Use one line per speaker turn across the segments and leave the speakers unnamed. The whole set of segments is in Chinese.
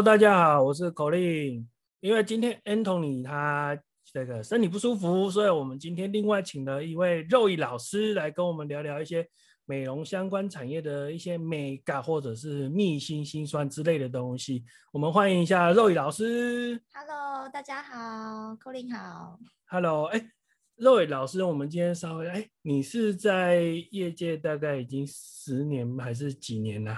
Hello，大家好，我是 Colin。因为今天 Anthony 他这个身体不舒服，所以我们今天另外请了一位肉艺老师来跟我们聊聊一些美容相关产业的一些美感或者是秘辛辛酸之类的东西。我们欢迎一下肉艺老师。
Hello，大家好，Colin 好。
Hello，哎，肉姨老师，我们今天稍微哎，你是在业界大概已经十年还是几年了？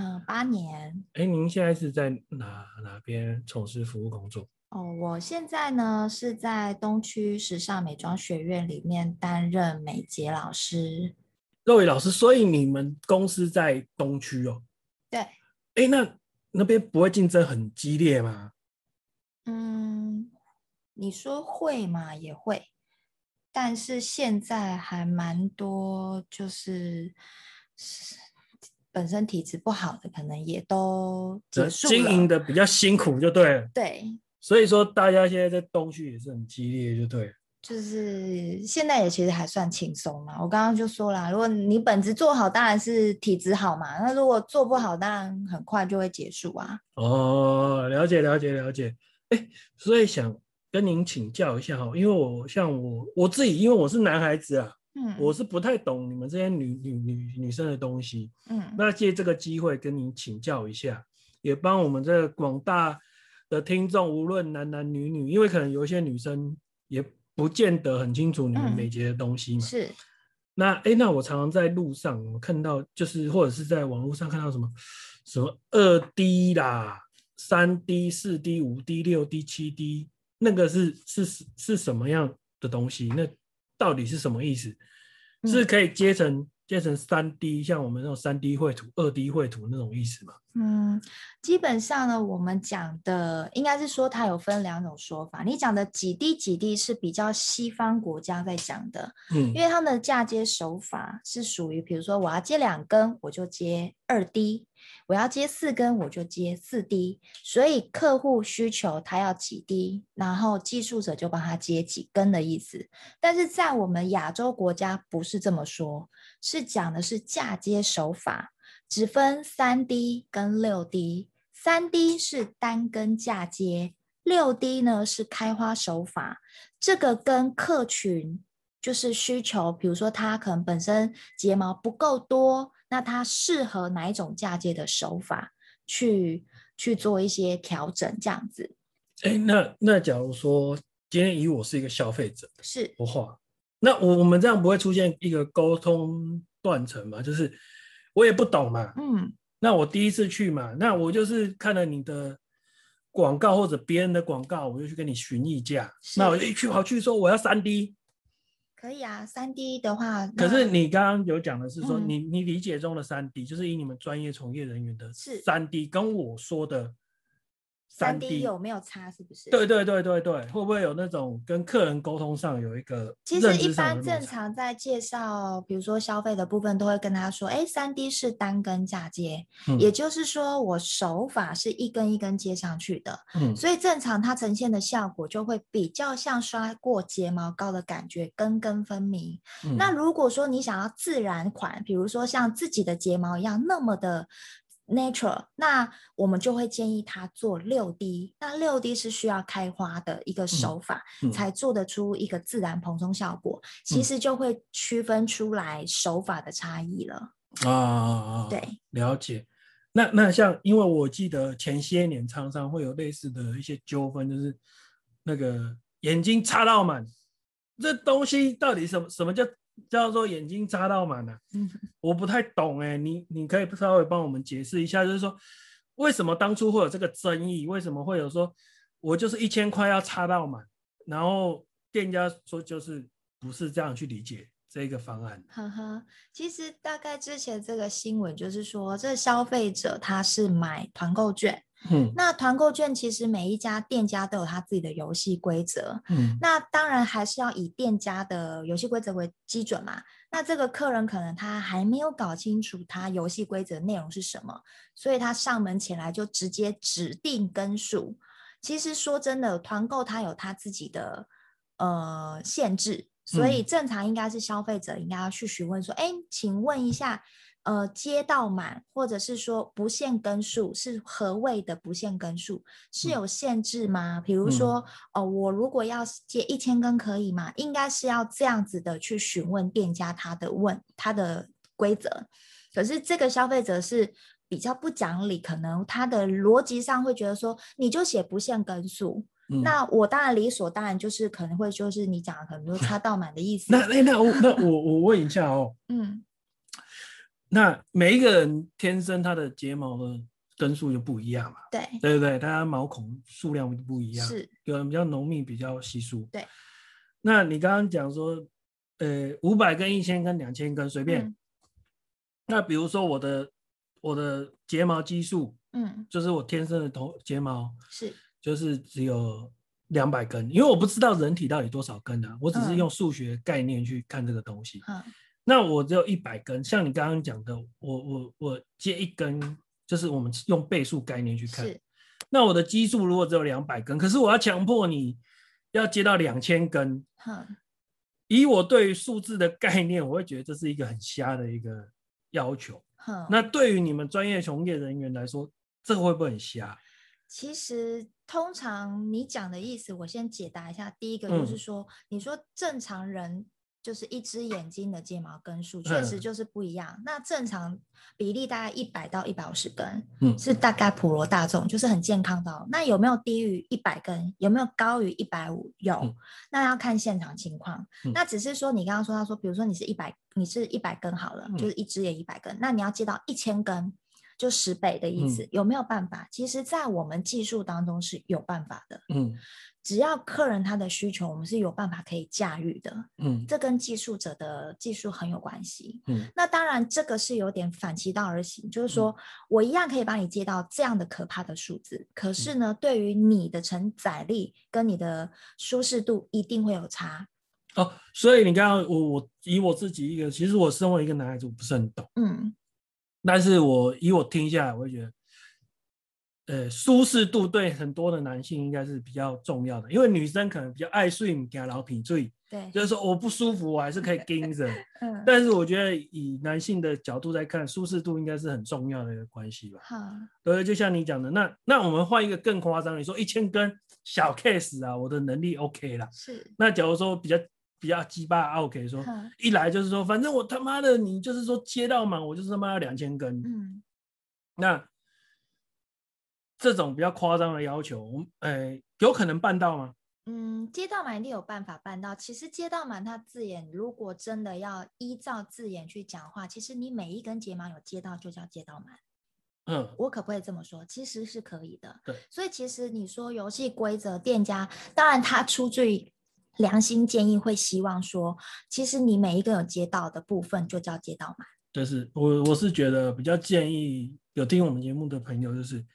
嗯，八年。
哎，您现在是在哪哪边从事服务工作？
哦，我现在呢是在东区时尚美妆学院里面担任美睫老师。
肉姨老师，所以你们公司在东区哦？
对。
哎，那那边不会竞争很激烈吗？
嗯，你说会嘛？也会，但是现在还蛮多，就是。本身体质不好的，可能也都结束。
经营的比较辛苦，就对了。
对，
所以说大家现在在东区也是很激烈，就对了。
就是现在也其实还算轻松嘛。我刚刚就说了，如果你本职做好，当然是体质好嘛。那如果做不好，当然很快就会结束啊。
哦，了解了解了解。哎，所以想跟您请教一下哈，因为我像我我自己，因为我是男孩子啊。嗯，我是不太懂你们这些女女女女生的东西，嗯，那借这个机会跟你请教一下，也帮我们这广大的听众，无论男男女女，因为可能有一些女生也不见得很清楚你们美睫的东西嘛。
嗯、是，
那哎，那我常常在路上我看到，就是或者是在网络上看到什么什么二 D 啦、三 D、四 D、五 D、六 D、七 D，那个是是是什么样的东西？那到底是什么意思？是可以接成接成三 D，像我们那种三 D 绘图、二 D 绘图那种意思吗？
嗯，基本上呢，我们讲的应该是说它有分两种说法。你讲的几 D 几 D 是比较西方国家在讲的，嗯，因为他们的嫁接手法是属于，比如说我要接两根，我就接二 D。我要接四根，我就接四滴所以客户需求他要几滴然后技术者就帮他接几根的意思。但是在我们亚洲国家不是这么说，是讲的是嫁接手法，只分三滴跟六滴三滴是单根嫁接，六滴呢是开花手法。这个跟客群就是需求，比如说他可能本身睫毛不够多。那它适合哪一种嫁接的手法去去做一些调整，这样子？
哎，那那假如说今天以我是一个消费者，
是
不话，那我我们这样不会出现一个沟通断层嘛？就是我也不懂嘛，嗯，那我第一次去嘛，那我就是看了你的广告或者别人的广告，我就去跟你询议价，那我一去跑去说我要三 D。
可以啊，三 D 的话，
可是你刚刚有讲的是说，嗯、你你理解中的三 D 就是以你们专业从业人员的三 D，跟我说的。
三 D 有没有差？是不是？
对对对对对，会不会有那种跟客人沟通上有一个？
其实一般正常在介绍，比如说消费的部分，都会跟他说：“哎，三 D 是单根嫁接，嗯、也就是说我手法是一根一根接上去的，嗯，所以正常它呈现的效果就会比较像刷过睫毛膏的感觉，根根分明。嗯、那如果说你想要自然款，比如说像自己的睫毛一样那么的。Natural，那我们就会建议他做六 D，那六 D 是需要开花的一个手法，嗯嗯、才做得出一个自然蓬松效果。其实就会区分出来手法的差异了。
啊，
对，
了解。那那像，因为我记得前些年常常会有类似的一些纠纷，就是那个眼睛插到满，这东西到底什么什么叫？叫做眼睛扎到满了，啊，嗯，我不太懂哎，你你可以稍微帮我们解释一下，就是说为什么当初会有这个争议？为什么会有说我就是一千块要插到满，然后店家说就是不是这样去理解这个方案？
呵呵，其实大概之前这个新闻就是说，这消费者他是买团购券。嗯，那团购券其实每一家店家都有他自己的游戏规则。嗯，那当然还是要以店家的游戏规则为基准嘛。那这个客人可能他还没有搞清楚他游戏规则内容是什么，所以他上门前来就直接指定根数。其实说真的，团购它有它自己的呃限制，所以正常应该是消费者应该要去询问说，哎，请问一下。呃接到满，或者是说不限根数，是何谓的不限根数？是有限制吗？嗯、比如说，哦、呃，我如果要接一千根可以吗？应该是要这样子的去询问店家他的问他的规则。可是这个消费者是比较不讲理，可能他的逻辑上会觉得说，你就写不限根数。嗯、那我当然理所当然就是可能会就是你讲的可能就插到满的意思。
那那那我那我我问一下哦，
嗯，
那每一个人天生他的睫毛的根数就不一样嘛？
对
对不对？大家毛孔数量不一样，
是
有人比较浓密，比较稀疏。
对，
那你刚刚讲说，呃，五百根、一千根、两千根随便。嗯、那比如说我的我的睫毛基数，
嗯，
就是我天生的头睫毛
是。
就是只有两百根，因为我不知道人体到底多少根啊，我只是用数学概念去看这个东西。
嗯，
那我只有一百根，像你刚刚讲的，我我我接一根，就是我们用倍数概念去看。
是。
那我的基数如果只有两百根，可是我要强迫你要接到两千根。
嗯。
以我对于数字的概念，我会觉得这是一个很瞎的一个要求。
嗯。
那对于你们专业从业人员来说，这个会不会很瞎？
其实，通常你讲的意思，我先解答一下。第一个就是说，嗯、你说正常人就是一只眼睛的睫毛根数，确实就是不一样。嗯、那正常比例大概一百到一百五十根，
嗯，
是大概普罗大众，就是很健康的。那有没有低于一百根？有没有高于一百五？有，嗯、那要看现场情况。
嗯、
那只是说，你刚刚说到说，比如说你是一百，你是一百根好了，
嗯、
就是一只也一百根，那你要接到一千根。就十倍的意思，嗯、有没有办法？其实，在我们技术当中是有办法的。
嗯，
只要客人他的需求，我们是有办法可以驾驭的。
嗯，
这跟技术者的技术很有关系。
嗯，
那当然，这个是有点反其道而行，就是说、嗯、我一样可以帮你接到这样的可怕的数字，可是呢，嗯、对于你的承载力跟你的舒适度一定会有差。
哦，所以你刚刚我我以我自己一个，其实我身为一个男孩子，我不是很懂。
嗯。
但是我以我听下来，我会觉得，呃，舒适度对很多的男性应该是比较重要的，因为女生可能比较爱睡，给老品醉，
对，
就是说我不舒服，我还是可以 盯着。
嗯，
但是我觉得以男性的角度来看，舒适度应该是很重要的一个关系吧。
好，
对，就像你讲的，那那我们换一个更夸张，你说一千根小 case 啊，我的能力 OK 了。
是，
那假如说比较。比较鸡巴 OK 说，一来就是说，反正我他妈的，你就是说接到满，我就是他妈要两千根。
嗯，
那这种比较夸张的要求，我们诶有可能办到吗？
嗯，街道满一定有办法办到。其实街道满，它字眼如果真的要依照字眼去讲话，其实你每一根睫毛有接到就叫街道满。
嗯，
我可不可以这么说？其实是可以的。
对，
所以其实你说游戏规则，店家当然他出最。良心建议会希望说，其实你每一个有接到的部分就叫街道满。
就是我我是觉得比较建议有听我们节目的朋友，就是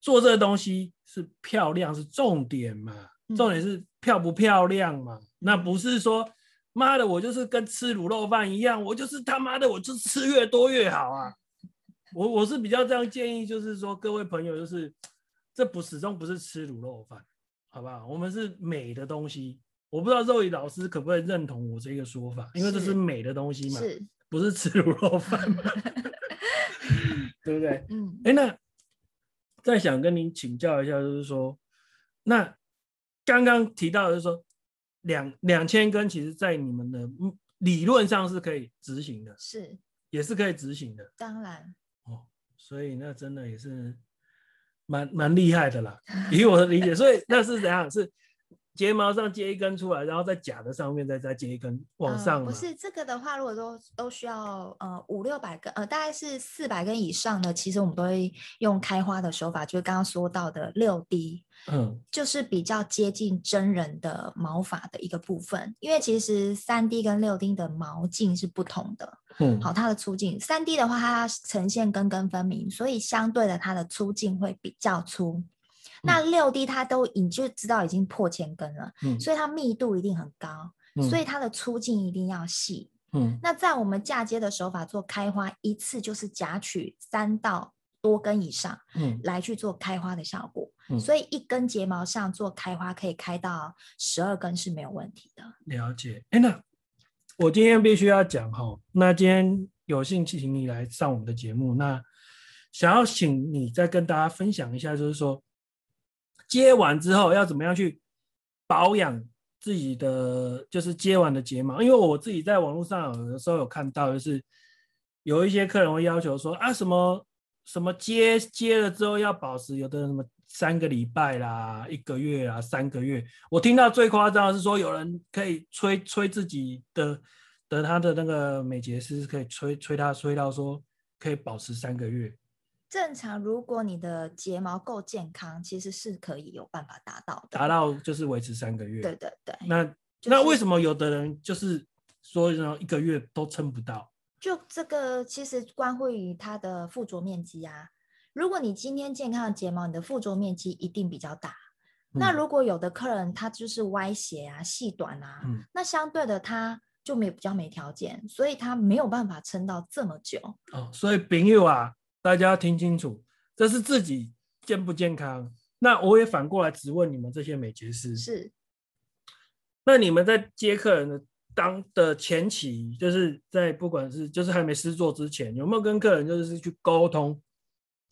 做这个东西是漂亮是重点嘛，重点是漂不漂亮嘛。嗯、那不是说妈的我就是跟吃卤肉饭一样，我就是他妈的我就吃越多越好啊。我我是比较这样建议，就是说各位朋友，就是这不始终不是吃卤肉饭。好不好？我们是美的东西，我不知道肉姨老师可不可以认同我这个说法，因为这是美的东西嘛，
是
不是吃卤肉饭嘛？对不对？
嗯。
哎，那再想跟您请教一下，就是说，那刚刚提到的就是说，两两千根，其实在你们的理论上是可以执行的，
是，
也是可以执行的。
当然。
哦，所以那真的也是。蛮蛮厉害的啦，以我的理解，所以那是怎样？是睫毛上接一根出来，然后在假的上面再再接一根往上、呃。
不是这个的话，如果都都需要呃五六百根，呃大概是四百根以上的，其实我们都会用开花的手法，就是刚刚说到的六滴
嗯，
就是比较接近真人的毛发的一个部分，因为其实三 D 跟六 D 的毛径是不同的。
嗯，
好，它的粗径，三 D 的话，它呈现根根分明，所以相对的，它的粗径会比较粗。嗯、那六 D 它都你就知道已经破千根了，
嗯，
所以它密度一定很高，
嗯、
所以它的粗径一定要细。
嗯，
那在我们嫁接的手法做开花，一次就是夹取三到多根以上，
嗯，
来去做开花的效果。
嗯、
所以一根睫毛上做开花可以开到十二根是没有问题的。
了解，哎、欸、那。我今天必须要讲哈，那今天有幸请你来上我们的节目。那想要请你再跟大家分享一下，就是说接完之后要怎么样去保养自己的，就是接完的睫毛。因为我自己在网络上有的时候有看到，就是有一些客人会要求说啊，什么什么接接了之后要保持，有的人什么三个礼拜啦、一个月啦、三个月。我听到最夸张的是说，有人可以吹吹自己的。的他的那个美睫师可以吹吹他吹到说可以保持三个月。
正常，如果你的睫毛够健康，其实是可以有办法达到的。
达到就是维持三个月。
对对对。
那、就是、那为什么有的人就是说一个月都撑不到？
就这个其实关乎于它的附着面积啊。如果你今天健康的睫毛，你的附着面积一定比较大。嗯、那如果有的客人他就是歪斜啊、细短啊，嗯、那相对的他。就没比较没条件，所以他没有办法撑到这么久。
哦，所以朋友啊，大家要听清楚，这是自己健不健康。那我也反过来质问你们这些美睫师，
是，
那你们在接客人的当的前期，就是在不管是就是还没施做之前，有没有跟客人就是去沟通，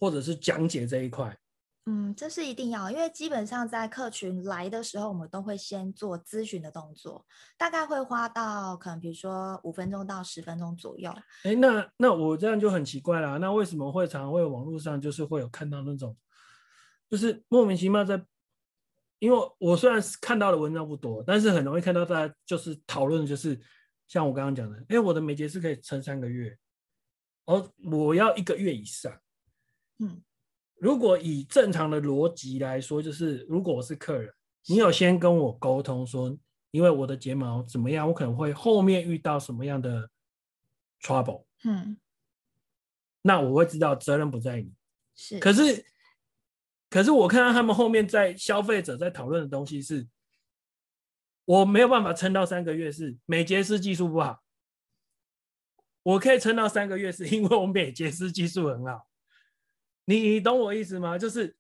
或者是讲解这一块？
嗯，这是一定要，因为基本上在客群来的时候，我们都会先做咨询的动作，大概会花到可能比如说五分钟到十分钟左右。
哎，那那我这样就很奇怪了，那为什么会常常会网络上就是会有看到那种，就是莫名其妙在，因为我虽然看到的文章不多，但是很容易看到大家就是讨论，就是像我刚刚讲的，哎，我的美睫是可以撑三个月，而我要一个月以上，嗯。如果以正常的逻辑来说，就是如果我是客人，你有先跟我沟通说，因为我的睫毛怎么样，我可能会后面遇到什么样的 trouble，嗯，那我会知道责任不在你。
是，
可是，可是我看到他们后面在消费者在讨论的东西是，我没有办法撑到三个月，是美睫师技术不好。我可以撑到三个月，是因为我美睫师技术很好。你你懂我意思吗？就是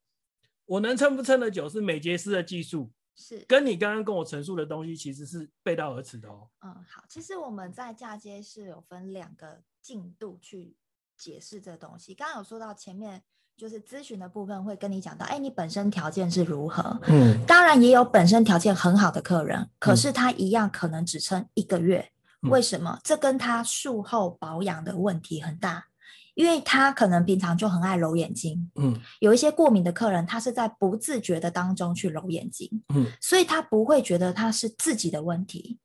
我能撑不撑得久，是美睫师的技术，
是
跟你刚刚跟我陈述的东西其实是背道而驰的哦。
嗯，好，其实我们在嫁接是有分两个进度去解释这东西。刚刚有说到前面就是咨询的部分，会跟你讲到，哎，你本身条件是如何？嗯，当然也有本身条件很好的客人，可是他一样可能只撑一个月。嗯，为什么？这跟他术后保养的问题很大。因为他可能平常就很爱揉眼睛，嗯，有一些过敏的客人，他是在不自觉的当中去揉眼睛，嗯，所以他不会觉得他是自己的问题。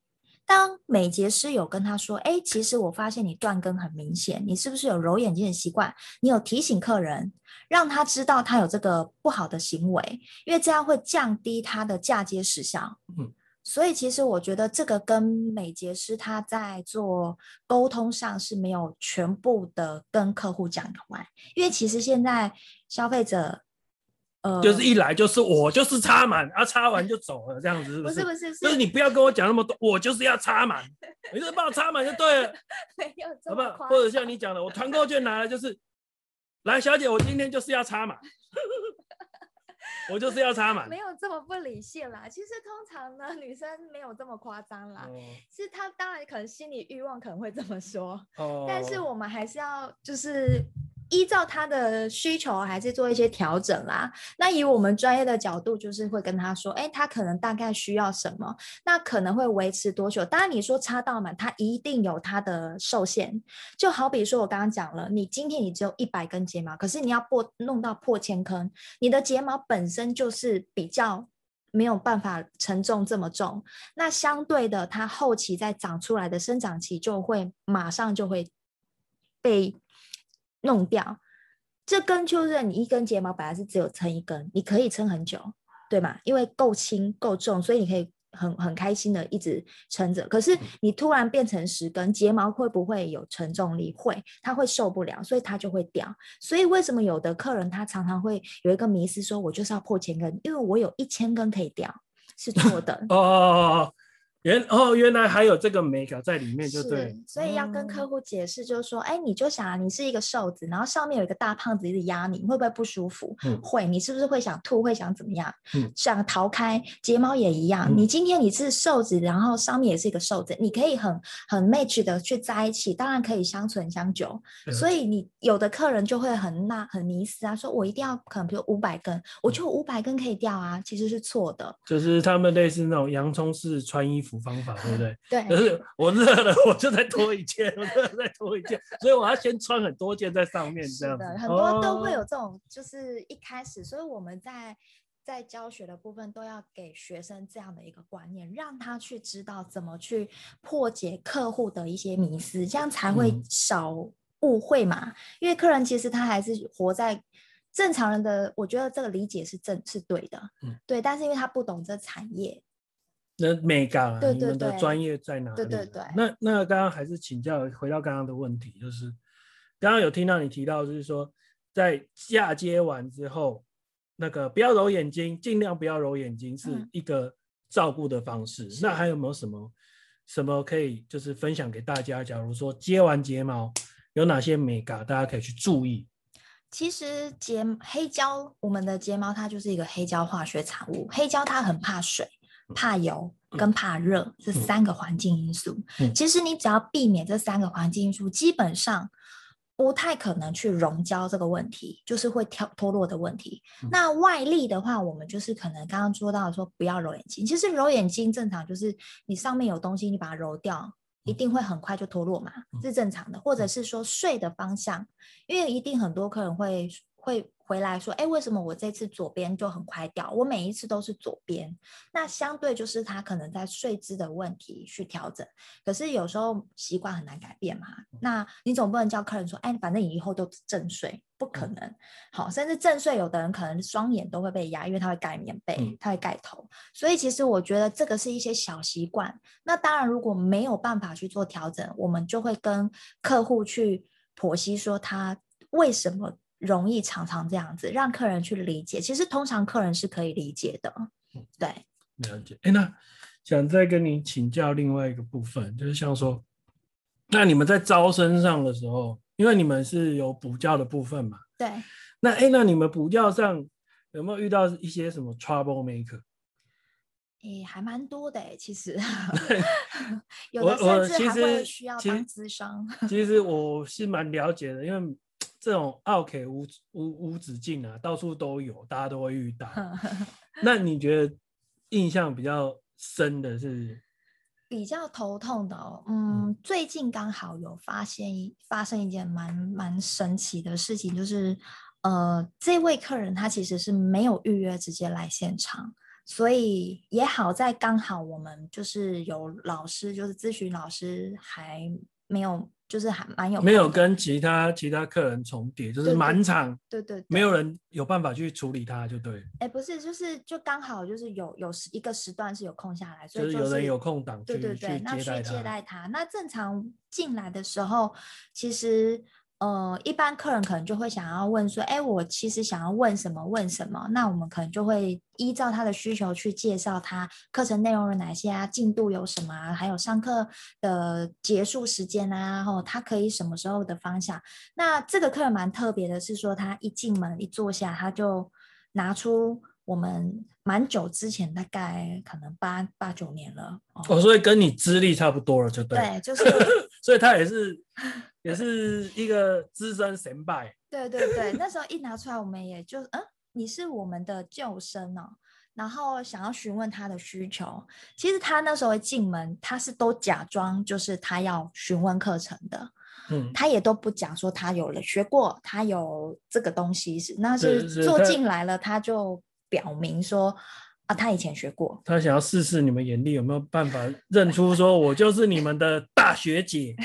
当美睫师有跟他说，哎，其实我发现你断根很明显，你是不是有揉眼睛的习惯？你有提醒客人，让他知道他有这个不好的行为，因为这样会降低他的嫁接时效，嗯。所以其实我觉得这个跟美睫师他在做沟通上是没有全部的跟客户讲完，因为其实现在消费者，呃，
就是一来就是我就是插满，啊插完就走了这样子是不是？
不是不是，
就是你不要跟我讲那么多，我就是要插满，你就是帮我插满就对了，
没有好
不好？或者像你讲的，我团购券拿来就是，来小姐，我今天就是要插满。我就是要插满，
没有这么不理性啦。其实通常呢，女生没有这么夸张啦。其实她当然可能心理欲望可能会这么说，哦，但是我们还是要就是。依照他的需求，还是做一些调整啦。那以我们专业的角度，就是会跟他说，哎，他可能大概需要什么，那可能会维持多久？当然，你说插到满，它一定有它的受限。就好比说，我刚刚讲了，你今天你只有一百根睫毛，可是你要破弄到破千根，你的睫毛本身就是比较没有办法承重这么重。那相对的，它后期再长出来的生长期就会马上就会被。弄掉这根，就是你一根睫毛本来是只有撑一根，你可以撑很久，对吗？因为够轻够重，所以你可以很很开心的一直撑着。可是你突然变成十根，睫毛会不会有承重力？会，它会受不了，所以它就会掉。所以为什么有的客人他常常会有一个迷思，说我就是要破千根，因为我有一千根可以掉，是错的。
哦哦哦哦，原哦，原来还有这个美感在里面，就对。
所以要跟客户解释，就是说，哎、嗯，你就想，你是一个瘦子，然后上面有一个大胖子一直压你，你会不会不舒服？嗯，会。你是不是会想吐？会想怎么样？嗯，想逃开。睫毛也一样，嗯、你今天你是瘦子，然后上面也是一个瘦子，你可以很很 match 的去在一起，当然可以相存相久。嗯、所以你有的客人就会很那很迷思啊，说我一定要可能比如五百根，我就五百根可以掉啊，其实是错的。
就是他们类似那种洋葱式穿衣服。方法对不对？
对，
可是我热了，我就再脱一件，我热了再脱一件，所以我要先穿很多件在上面，这样子。
很多都会有这种，就是一开始，所以我们在在教学的部分都要给学生这样的一个观念，让他去知道怎么去破解客户的一些迷思，这样才会少误会嘛。嗯、因为客人其实他还是活在正常人的，我觉得这个理解是正是对的，嗯，对。但是因为他不懂这产业。
那美感啊，对对对，你们的专业在哪里？
对对对。
那那刚刚还是请教，回到刚刚的问题，就是刚刚有听到你提到，就是说在嫁接完之后，那个不要揉眼睛，尽量不要揉眼睛，是一个照顾的方式。嗯、那还有没有什么什么可以就是分享给大家？假如说接完睫毛有哪些美感，大家可以去注意。
其实睫黑胶，我们的睫毛它就是一个黑胶化学产物，黑胶它很怕水。怕油跟怕热这三个环境因素，其实你只要避免这三个环境因素，基本上不太可能去溶胶这个问题，就是会跳脱落的问题。那外力的话，我们就是可能刚刚说到的说不要揉眼睛，其实揉眼睛正常，就是你上面有东西，你把它揉掉，一定会很快就脱落嘛，是正常的。或者是说睡的方向，因为一定很多客人会会。回来说，哎，为什么我这次左边就很快掉？我每一次都是左边，那相对就是他可能在睡姿的问题去调整。可是有时候习惯很难改变嘛，那你总不能叫客人说，哎，反正你以后都正睡，不可能。好，甚至正睡，有的人可能双眼都会被压，因为他会盖棉被，他会盖头。所以其实我觉得这个是一些小习惯。那当然，如果没有办法去做调整，我们就会跟客户去剖析说他为什么。容易常常这样子让客人去理解，其实通常客人是可以理解的。对，
了解。哎，那想再跟你请教另外一个部分，就是像说，那你们在招生上的时候，因为你们是有补教的部分嘛？
对。
那哎，那你们补教上有没有遇到一些什么 trouble maker？
哎，还蛮多的哎，其实。有的甚至还会需要当咨商。
其实我是蛮了解的，因为。这种奥 K 无无无止境啊，到处都有，大家都会遇到。那你觉得印象比较深的是？
比较头痛的哦，嗯，嗯最近刚好有发现一发生一件蛮蛮神奇的事情，就是呃，这位客人他其实是没有预约，直接来现场，所以也好在刚好我们就是有老师，就是咨询老师还没有。就是还蛮有
没有跟其他其他客人重叠，就是满场，
对对，对，对，
没有人有办法去处理他，就对。
哎，不是，就是就刚好就是有有一个时段是有空下来，所以、
就是、就是有人有空档，
对对对，那去接待他。那正常进来的时候，其实。呃，一般客人可能就会想要问说，哎，我其实想要问什么？问什么？那我们可能就会依照他的需求去介绍他课程内容有哪些啊，进度有什么啊，还有上课的结束时间啊，然后他可以什么时候的方向。那这个客人蛮特别的是说，他一进门一坐下，他就拿出我们蛮久之前，大概可能八八九年了哦，
哦，所以跟你资历差不多了，就对，
对，就是，
所以他也是。也是一个资深神拜，
对对对，那时候一拿出来，我们也就嗯，你是我们的救生哦，然后想要询问他的需求。其实他那时候一进门，他是都假装就是他要询问课程的，嗯，他也都不讲说他有了学过，他有这个东西是，那是坐进来了，他就表明说。啊，他以前学过，
他想要试试你们眼力有没有办法认出，说我就是你们的大学姐。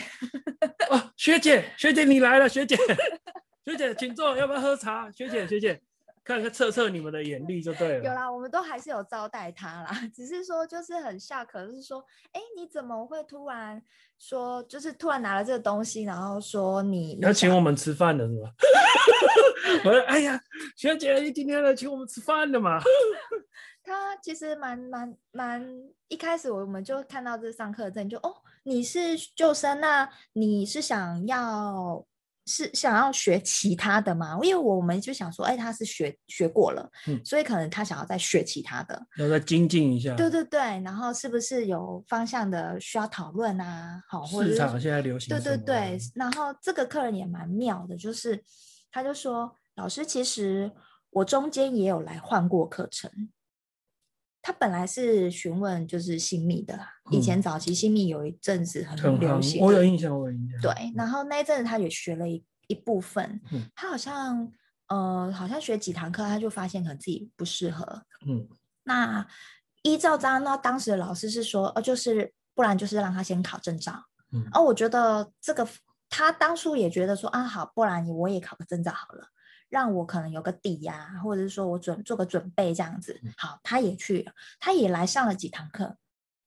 哦，学姐，学姐你来了，学姐，学姐请坐，要不要喝茶？学姐，学姐，看看测测你们的眼力就对了。
有啦，我们都还是有招待他啦，只是说就是很吓，可是说，哎，你怎么会突然说，就是突然拿了这个东西，然后说你
要请我们吃饭的是吧？我说，哎呀，学姐，你今天来请我们吃饭的嘛？
他其实蛮蛮蛮，一开始我们就看到这上课证，就哦，你是救生，那你是想要是想要学其他的吗？因为我们就想说，哎，他是学学过了，嗯，所以可能他想要再学其他的，
要再精进一下。
对对对，然后是不是有方向的需要讨论啊？好，或者
市场现在流行。
对对对，然后这个客人也蛮妙的，就是他就说，老师其实。我中间也有来换过课程，他本来是询问就是新密的啦，嗯、以前早期新密有一阵子很流行，
我有印象，我有印象。
对，然后那一阵子他也学了一一部分，嗯、他好像呃好像学几堂课，他就发现可能自己不适合。嗯，那依照这样，那当时的老师是说，呃，就是不然就是让他先考证照。嗯，而我觉得这个他当初也觉得说啊好，不然我也考个证照好了。让我可能有个底呀、啊，或者是说我准做个准备这样子。好，他也去了，他也来上了几堂课，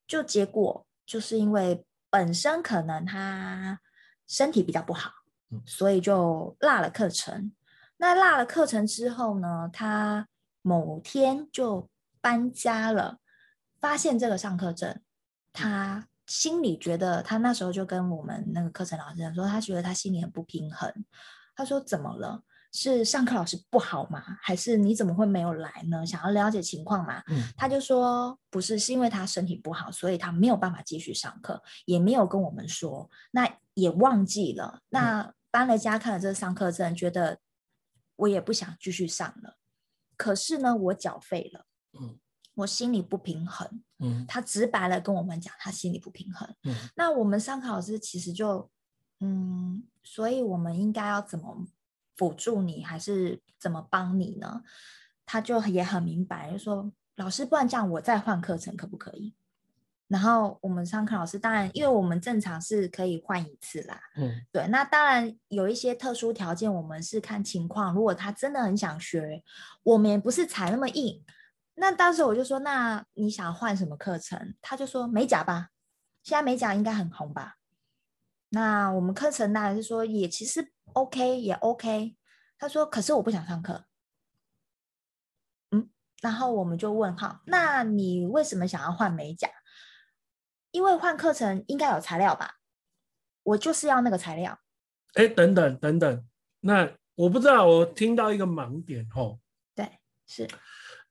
就结果就是因为本身可能他身体比较不好，所以就落了课程。那落了课程之后呢，他某天就搬家了，发现这个上课证，他心里觉得他那时候就跟我们那个课程老师说，他觉得他心里很不平衡。他说怎么了？是上课老师不好吗？还是你怎么会没有来呢？想要了解情况嘛？嗯，他就说不是，是因为他身体不好，所以他没有办法继续上课，也没有跟我们说，那也忘记了。那搬了家看了这个上课证，觉得我也不想继续上了。可是呢，我缴费了，嗯，我心里不平衡，嗯，他直白的跟我们讲，他心里不平衡，嗯，那我们上课老师其实就，嗯，所以我们应该要怎么？辅助你还是怎么帮你呢？他就也很明白，就说老师，不然这样我再换课程可不可以？然后我们上课老师当然，因为我们正常是可以换一次啦。嗯，对。那当然有一些特殊条件，我们是看情况。如果他真的很想学，我们也不是踩那么硬。那当时我就说，那你想换什么课程？他就说美甲吧，现在美甲应该很红吧？那我们课程当然是说也其实。OK 也 OK，他说，可是我不想上课。嗯，然后我们就问号，那你为什么想要换美甲？因为换课程应该有材料吧？我就是要那个材料。
哎，等等等等，那我不知道，我听到一个盲点哦。
对，是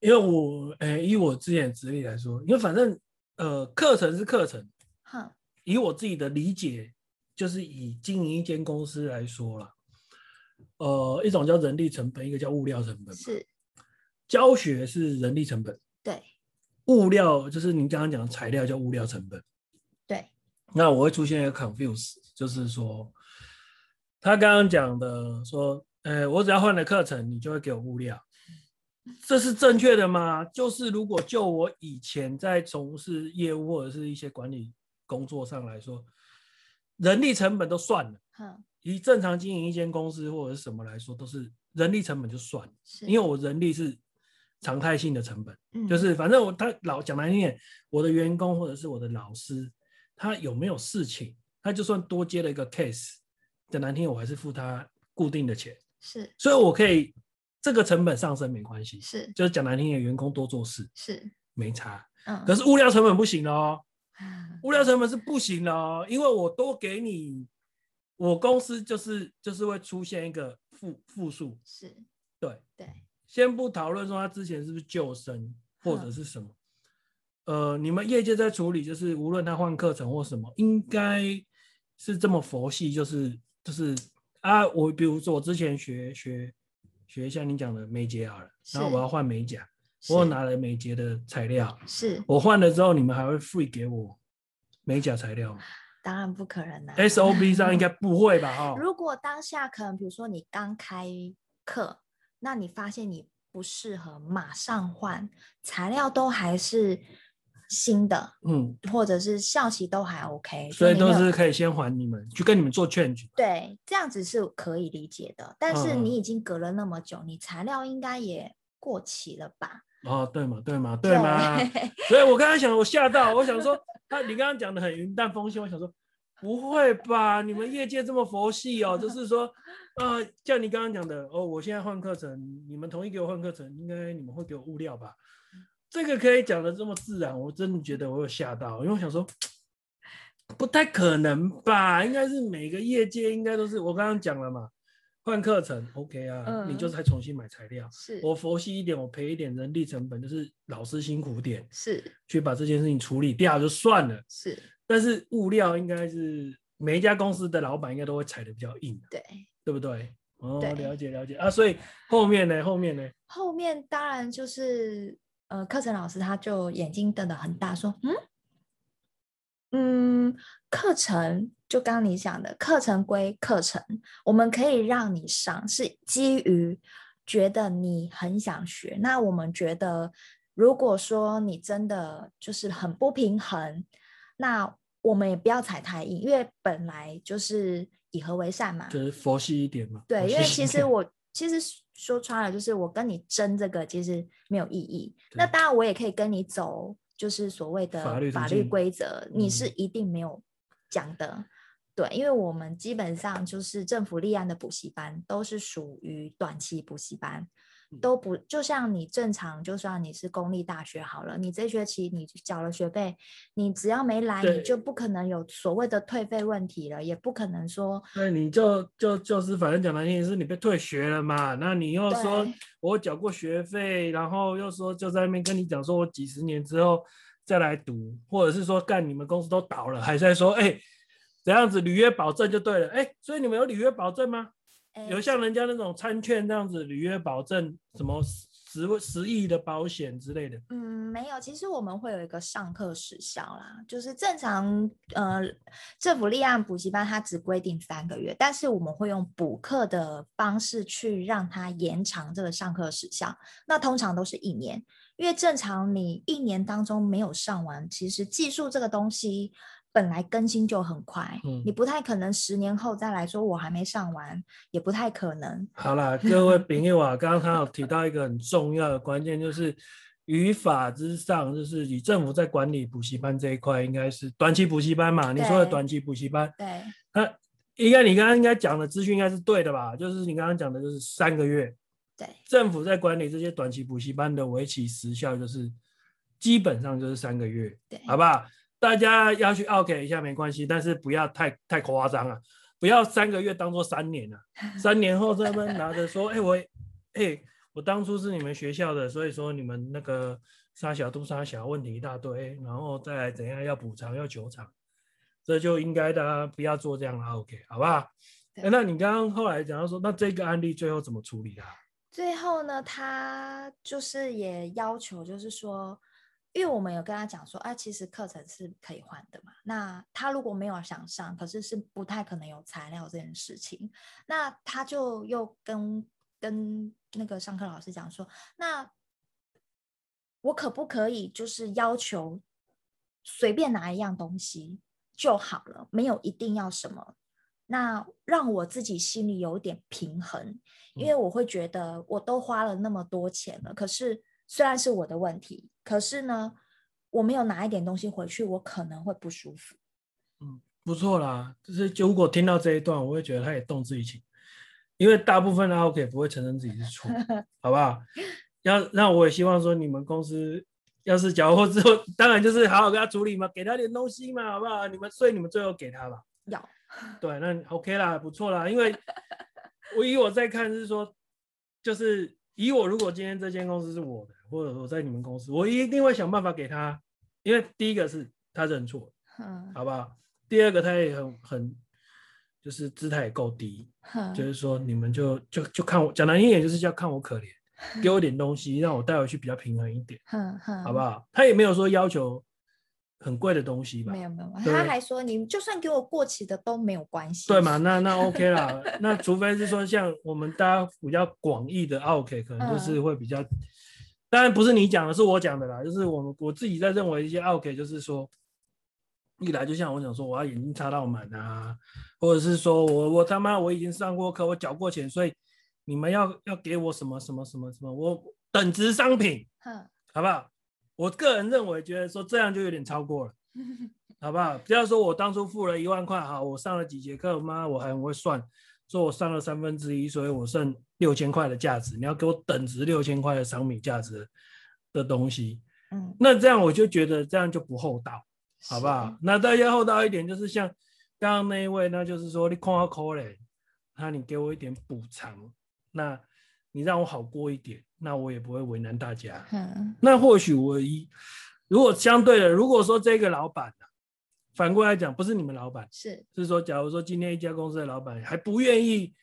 因为我哎，以我之前的资历来说，因为反正呃，课程是课程，哼，以我自己的理解。就是以经营一间公司来说了，呃，一种叫人力成本，一个叫物料成本。
是，
教学是人力成本。
对，
物料就是您刚刚讲的材料叫物料成本。
对，
那我会出现一个 confuse，就是说，他刚刚讲的说，呃，我只要换了课程，你就会给我物料，这是正确的吗？就是如果就我以前在从事业务或者是一些管理工作上来说。人力成本都算了，嗯，以正常经营一间公司或者是什么来说，都是人力成本就算了，是。因为我人力是常态性的成本，嗯，就是反正我他老讲难听点，我的员工或者是我的老师，他有没有事情，他就算多接了一个 case，讲难听点，我还是付他固定的钱，
是，
所以我可以这个成本上升没关系，
是，
就是讲难听点，员工多做事
是。
没差，嗯，可是物料成本不行哦。物料成本是不行的哦，因为我多给你，我公司就是就是会出现一个负负数，
是，
对。
对。
先不讨论说他之前是不是救生或者是什么，呃，你们业界在处理，就是无论他换课程或什么，应该是这么佛系，就是就是啊，我比如说我之前学学学像你讲的美睫好了，然后我要换美甲。我拿了美睫的材料，
是
我换了之后，你们还会 free 给我美甲材料吗？
当然不可能啦
，SOP 上应该 不会吧？哈，
如果当下可能，比如说你刚开课，那你发现你不适合，马上换材料都还是新的，嗯，或者是效期都还 OK，
所以都是可以先还你们，去跟你们做 change。
对，这样子是可以理解的。但是你已经隔了那么久，嗯、你材料应该也过期了吧？
哦，对嘛，对嘛，对嘛，对所以我刚刚想，我吓到，我想说，他你刚刚讲的很云淡风轻，我想说，不会吧？你们业界这么佛系哦，就是说，呃，像你刚刚讲的，哦，我现在换课程，你们同意给我换课程，应该你们会给我物料吧？这个可以讲的这么自然，我真的觉得我有吓到，因为我想说，不太可能吧？应该是每个业界应该都是我刚刚讲了嘛，换课程 OK 啊，嗯、你就再重新买材料，
是
我佛系一点，我赔一点人力成本，就是老师辛苦点，
是
去把这件事情处理掉就算了，
是，
但是物料应该是每一家公司的老板应该都会踩的比较硬，
对，
对不对？哦，
对
了解了解啊，所以后面呢？后面呢？
后面当然就是。呃，课程老师他就眼睛瞪得很大，说：“嗯嗯，课程就刚刚你讲的，课程归课程，我们可以让你上，是基于觉得你很想学。那我们觉得，如果说你真的就是很不平衡，那我们也不要踩太硬，因为本来就是以和为善嘛，
就是佛系一点嘛。
对，因为其实我。”其实说穿了，就是我跟你争这个，其实没有意义。那当然，我也可以跟你走，就是所谓的法律规则，你是一定没有讲的。嗯、对，因为我们基本上就是政府立案的补习班，都是属于短期补习班。都不就像你正常，就算你是公立大学好了，你这学期你缴了学费，你只要没来，你就不可能有所谓的退费问题了，也不可能说，
那你就就就是反正讲难听是你被退学了嘛，那你又说我缴过学费，然后又说就在那边跟你讲说我几十年之后再来读，或者是说干你们公司都倒了，还在说哎怎样子履约保证就对了，哎，所以你们有履约保证吗？有像人家那种餐券这样子履约保证，什么十十亿的保险之类的？
嗯，没有。其实我们会有一个上课时效啦，就是正常呃政府立案补习班它只规定三个月，但是我们会用补课的方式去让它延长这个上课时效。那通常都是一年，因为正常你一年当中没有上完，其实技术这个东西。本来更新就很快，嗯，你不太可能十年后再来说我还没上完，也不太可能。
好啦，各位朋友啊，刚刚他有提到一个很重要的关键，就是语法之上，就是以政府在管理补习班这一块，应该是短期补习班嘛？你说的短期补习班，
对，
那应该你刚刚应该讲的资讯应该是对的吧？就是你刚刚讲的就是三个月，
对，
政府在管理这些短期补习班的为期时效就是基本上就是三个月，
对，
好不好？大家要去 OK 一下没关系，但是不要太太夸张啊！不要三个月当做三年啊！三年后在那边拿着说，哎、欸、我，哎、欸、我当初是你们学校的，所以说你们那个杀小都杀小，问题一大堆，然后再来怎样要补偿要求偿，这就应该大家不要做这样了，OK 好不好？欸、那你刚刚后来讲到说，那这个案例最后怎么处理啊？
最后呢，他就是也要求，就是说。因为我们有跟他讲说，哎、啊，其实课程是可以换的嘛。那他如果没有想上，可是是不太可能有材料这件事情。那他就又跟跟那个上课老师讲说，那我可不可以就是要求随便拿一样东西就好了，没有一定要什么。那让我自己心里有点平衡，因为我会觉得我都花了那么多钱了，可是。虽然是我的问题，可是呢，我没有拿一点东西回去，我可能会不舒服。
嗯，不错啦，就是就如果听到这一段，我会觉得他也动之以情，因为大部分的 OK 不会承认自己是错，好不好？要那我也希望说，你们公司要是缴获之后，当然就是好好给他处理嘛，给他点东西嘛，好不好？你们所以你们最后给他吧。
要
对，那 OK 啦，不错啦，因为我以我在看是说，就是以我如果今天这间公司是我的。或者我在你们公司，我一定会想办法给他，因为第一个是他认错，
嗯，
好不好？第二个他也很很，就是姿态也够低，
嗯，
就是说你们就就就看我讲难听点，就是叫看我可怜，给我点东西让我带回去比较平衡一点，
嗯嗯，
好不好？他也没有说要求。很贵的东西吧？
没有没有，他还说你就算给我过期的都没有关系。
对嘛？那那 OK 啦。那除非是说像我们大家比较广义的 OK，可能就是会比较，嗯、当然不是你讲的，是我讲的啦。就是我我自己在认为一些 OK，就是说，一来就像我想说，我要眼睛擦到满啊，或者是说我我他妈我已经上过课，我缴过钱，所以你们要要给我什么什么什么什么，我等值商品，
嗯，
好不好？我个人认为，觉得说这样就有点超过了，好不好？不要说我当初付了一万块，好，我上了几节课，妈，我还很会算，说我上了三分之一，所以我剩六千块的价值，你要给我等值六千块的商品价值的东西，
嗯，
那这样我就觉得这样就不厚道，好不好？那大家厚道一点，就是像刚刚那一位，那就是说你看我可怜，那你给我一点补偿，那你让我好过一点，那我也不会为难大家。
嗯，
那或许我一如果相对的，如果说这个老板呢，反过来讲，不是你们老板，
是
是说，假如说今天一家公司的老板还不愿意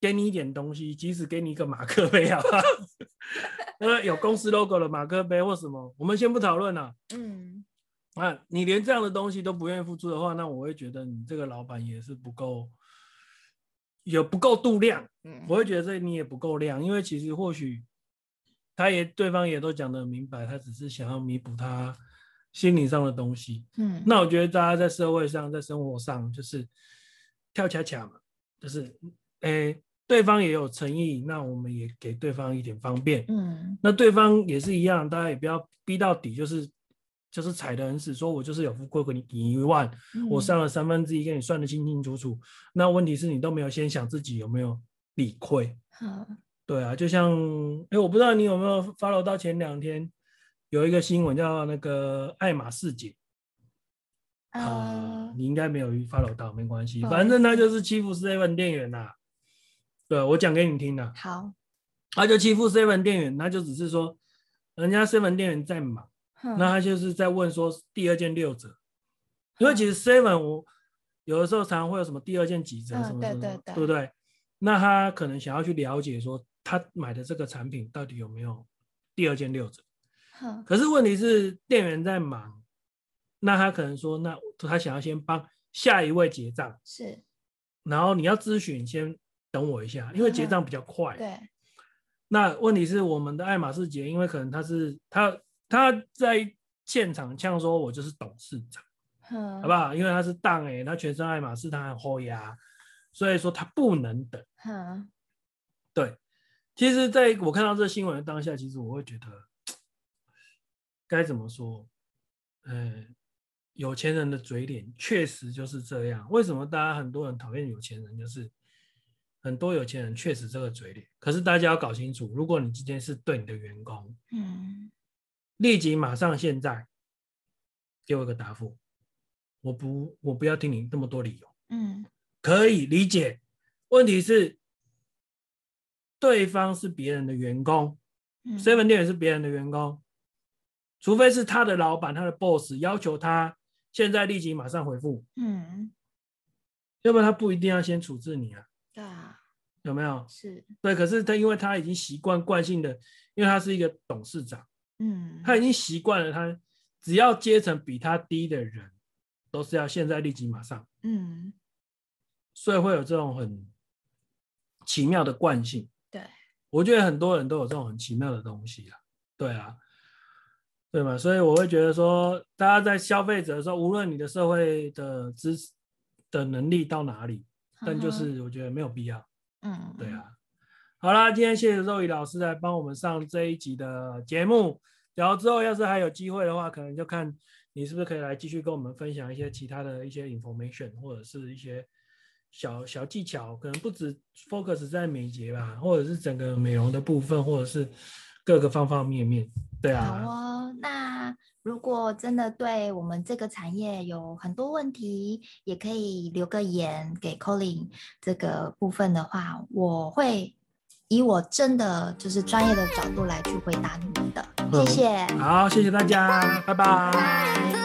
给你一点东西，即使给你一个马克杯啊，呃，有公司 logo 的马克杯或什么，我们先不讨论了。
嗯，
啊，你连这样的东西都不愿意付出的话，那我会觉得你这个老板也是不够，也不够度量。嗯，我会觉得这你也不够量，因为其实或许他也对方也都讲得很明白，他只是想要弥补他。心理上的东西，
嗯，
那我觉得大家在社会上，在生活上，就是跳恰恰嘛，就是，哎、欸，对方也有诚意，那我们也给对方一点方便，
嗯，
那对方也是一样，大家也不要逼到底，就是就是踩得很死，说我就是有付过给你一万，嗯、我上了三分之一，给你算得清清楚楚，那问题是你都没有先想自己有没有理亏，
嗯、
对啊，就像，哎、欸，我不知道你有没有 follow 到前两天。有一个新闻叫那个爱马仕姐，啊、呃，你应该没有 follow 到，没关系，反正他就是欺负 seven 店员呐。对，我讲给你听的。
好，
他就欺负 seven 店员，他就只是说，人家 seven 店员在忙，
嗯、
那他就是在问说第二件六折，因为其实 seven 我有的时候常常会有什么第二件几折什么什么，
嗯、对对对，
对不对？那他可能想要去了解说，他买的这个产品到底有没有第二件六折。可是问题是店员在忙，那他可能说，那他想要先帮下一位结账，
是，
然后你要咨询，先等我一下，因为结账比较快。
嗯、对。
那问题是我们的爱马仕姐，因为可能他是他他在现场呛说，我就是董事长，
嗯、
好不好？因为他是当哎，他全身爱马仕，他很厚牙，所以说他不能等。
嗯、
对。其实在我看到这新闻的当下，其实我会觉得。该怎么说？呃，有钱人的嘴脸确实就是这样。为什么大家很多人讨厌有钱人？就是很多有钱人确实这个嘴脸。可是大家要搞清楚，如果你今天是对你的员工，
嗯，
立即马上现在给我一个答复。我不，我不要听你那么多理由。
嗯，
可以理解。问题是，对方是别人的员工，seven 店也是别人的员工。除非是他的老板，他的 boss 要求他现在立即马上回复，
嗯，
要不然他不一定要先处置你啊。
对啊，
有没有？
是
对，可是他因为他已经习惯惯性的，因为他是一个董事长，
嗯，
他已经习惯了，他只要阶层比他低的人，都是要现在立即马上，
嗯，
所以会有这种很奇妙的惯性。
对，我
觉得很多人都有这种很奇妙的东西啊。对啊。对嘛？所以我会觉得说，大家在消费者的时候，无论你的社会的知识的能力到哪里，但就是我觉得没有必要。
嗯，
对啊。好啦，今天谢谢肉姨老师来帮我们上这一集的节目。然后之后要是还有机会的话，可能就看你是不是可以来继续跟我们分享一些其他的一些 information，或者是一些小小技巧，可能不止 focus 在美睫吧，或者是整个美容的部分，或者是。各个方方面面，对啊。
如果真的对我们这个产业有很多问题，也可以留个言给 Colin 这个部分的话，我会以我真的就是专业的角度来去回答你们的。谢谢。
好，谢谢大家，拜拜。
拜拜。